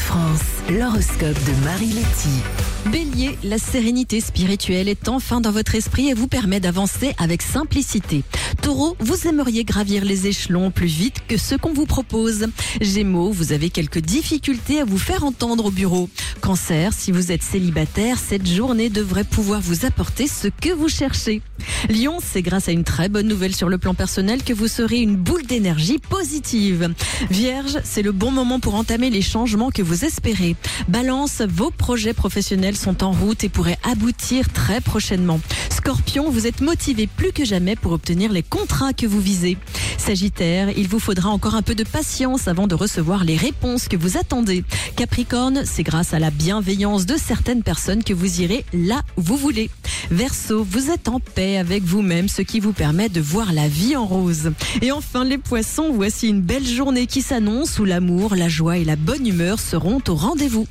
France, l'horoscope de Marie Letty. Bélier, la sérénité spirituelle est enfin dans votre esprit et vous permet d'avancer avec simplicité. Taureau, vous aimeriez gravir les échelons plus vite que ce qu'on vous propose. Gémeaux, vous avez quelques difficultés à vous faire entendre au bureau. Cancer, si vous êtes célibataire, cette journée devrait pouvoir vous apporter ce que vous cherchez. Lion, c'est grâce à une très bonne nouvelle sur le plan personnel que vous serez une boule d'énergie positive. Vierge, c'est le bon moment pour entamer les changements que vous espérez. Balance, vos projets professionnels sont en route et pourraient aboutir très prochainement. Scorpion, vous êtes motivé plus que jamais pour obtenir les contrats que vous visez. Sagittaire, il vous faudra encore un peu de patience avant de recevoir les réponses que vous attendez. Capricorne, c'est grâce à la bienveillance de certaines personnes que vous irez là où vous voulez. Verseau, vous êtes en paix avec vous-même, ce qui vous permet de voir la vie en rose. Et enfin, les poissons, voici une belle journée qui s'annonce où l'amour, la joie et la bonne humeur seront au rendez-vous.